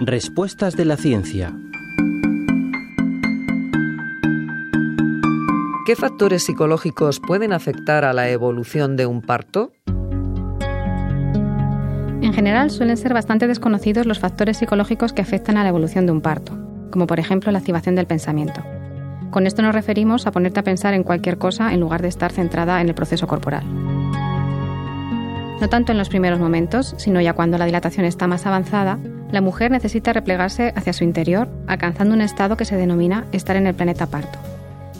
Respuestas de la ciencia. ¿Qué factores psicológicos pueden afectar a la evolución de un parto? En general suelen ser bastante desconocidos los factores psicológicos que afectan a la evolución de un parto, como por ejemplo la activación del pensamiento. Con esto nos referimos a ponerte a pensar en cualquier cosa en lugar de estar centrada en el proceso corporal. No tanto en los primeros momentos, sino ya cuando la dilatación está más avanzada, la mujer necesita replegarse hacia su interior, alcanzando un estado que se denomina estar en el planeta parto.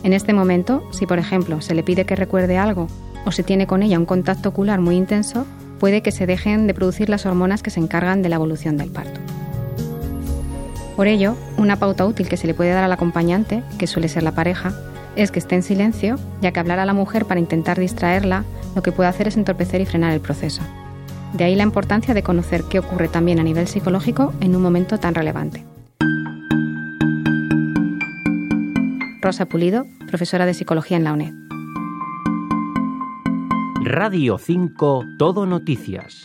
En este momento, si por ejemplo se le pide que recuerde algo o se tiene con ella un contacto ocular muy intenso, puede que se dejen de producir las hormonas que se encargan de la evolución del parto. Por ello, una pauta útil que se le puede dar al acompañante, que suele ser la pareja, es que esté en silencio, ya que hablar a la mujer para intentar distraerla lo que puede hacer es entorpecer y frenar el proceso. De ahí la importancia de conocer qué ocurre también a nivel psicológico en un momento tan relevante. Rosa Pulido, profesora de psicología en la UNED. Radio 5 Todo Noticias.